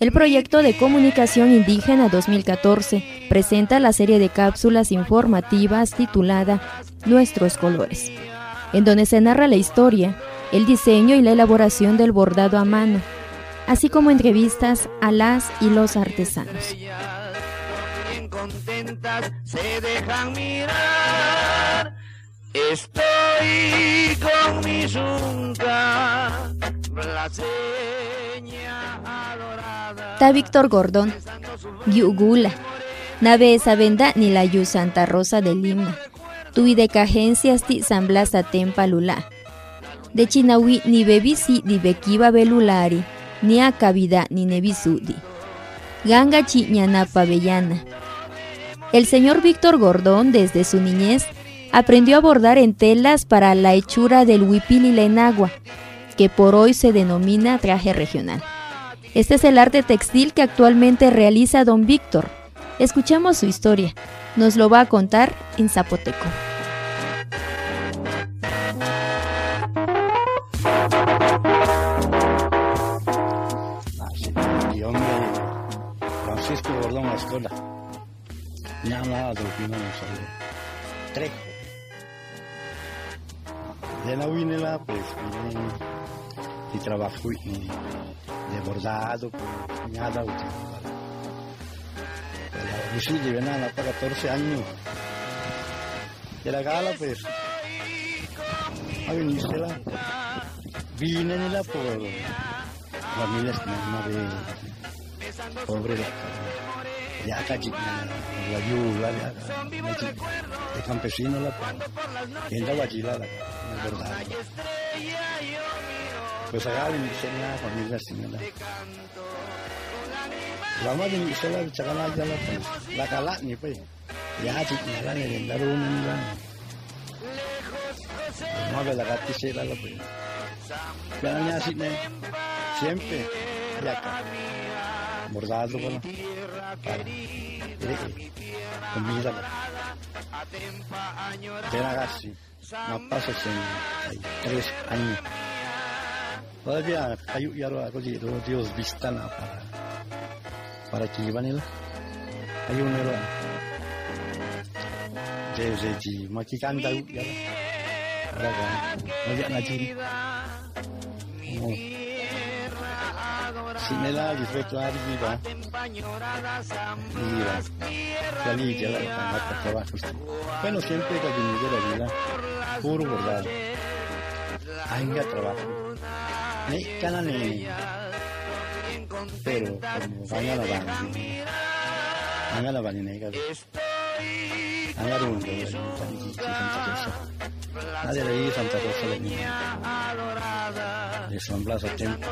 El proyecto de comunicación indígena 2014 presenta la serie de cápsulas informativas titulada Nuestros colores, en donde se narra la historia, el diseño y la elaboración del bordado a mano, así como entrevistas a las y los artesanos. Estoy con mi Ta Víctor Gordón, Yugula, Nave esa venda ni la Yu Santa Rosa de Lima, Tui de cagencias ti San Blas Tempa Lula, de Chinawi ni bebisi di bekiba belulari, ni acabida ni nebisudi. Ganga Chiñanapa Bellana. El señor Víctor Gordón, desde su niñez, aprendió a bordar en telas para la hechura del huipil agua, que por hoy se denomina traje regional. Este es el arte textil que actualmente realiza don Víctor. Escuchamos su historia. Nos lo va a contar en zapoteco. Francisco Gordón la escuela. Ya nada de Trejo. De la Winela, pues vine y trabajo y de bordado, nada útil. Yo sí llevé nada para 14 años. De la gala, pues, a venirse vine en la por familias que no de pobre de acá. La yula de campesino la en la guachila la verdad pues acá en la familia señora lama din isela chakana jala la kala ni pe ya chik nala ni daru ni la ma la gati se la pe ya ni así ne siempre. Ya acá. bordado con para comida de ragazzi ma paso 63 años todavía kayu yaro ako di Dios vista na para para que iban el hay un héroe desde di makikanda yaro para kan no na jiri Sinela rispetto a Riva Riva Salilla la para trabajo bueno siempre que la vida. Puro bordado. Haya trabajo Nih. Pero, como. Van a la banda nih kan. Ang arun ko, panji Santa Rosa. De a Tempo.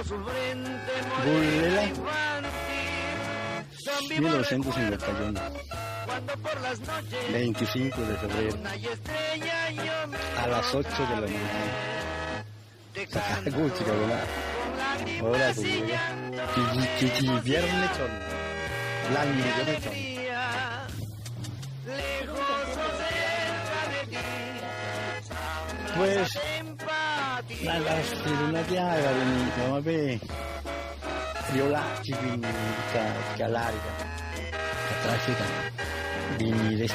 Bulela. 1951. 25 de febrero. A las 8 de la mañana. Gucci gani con. Pues la las tiruna dia ga ni no be. Viola chivin ka ka larga. Ka tráfica. Vini vini de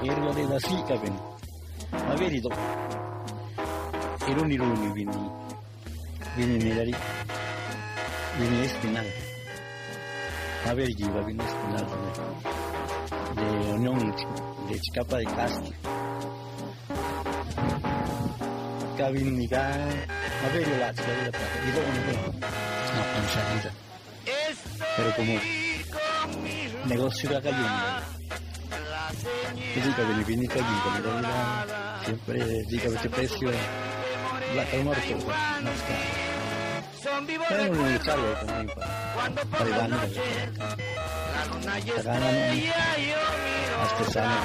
gringo, de la sica, vini. magari dopo iruni runi vini vini mirari vini espinal magari giva vini espinal de unión de chicapa de castro kawin ni ka magari la chica de la plata y luego no no pancha pero como negocio de acá Jadi kalau lagi kalau dia bilang siempre jika betul precio la calmar todo no está. Pero no le sale también para para ganar. Para ganar hasta sana.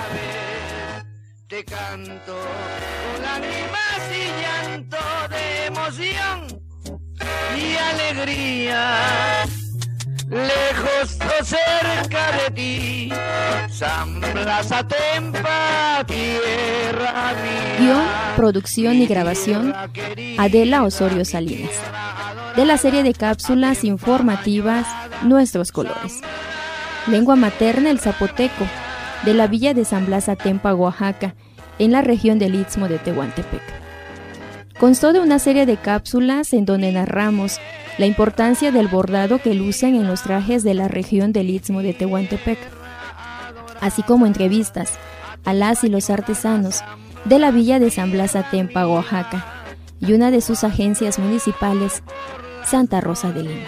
Te canto con lágrimas y llanto de emoción y alegría lejos o cerca de ti, San Blas Atempa, tierra mía. Guión, producción y grabación, Adela Osorio Salinas. de la serie de cápsulas informativas Nuestros Colores. Lengua materna el zapoteco, de la villa de San Blas Atempa, Oaxaca, en la región del Istmo de Tehuantepec. Constó de una serie de cápsulas en donde narramos la importancia del bordado que lucen en los trajes de la región del Istmo de Tehuantepec, así como entrevistas a las y los artesanos de la villa de San Blas Atempa, Oaxaca, y una de sus agencias municipales, Santa Rosa de Lima.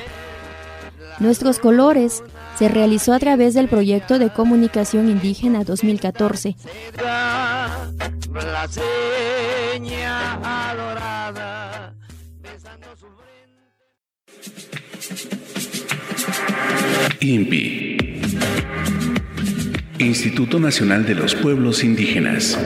Nuestros colores se realizó a través del proyecto de comunicación indígena 2014. INPI Instituto Nacional de los Pueblos Indígenas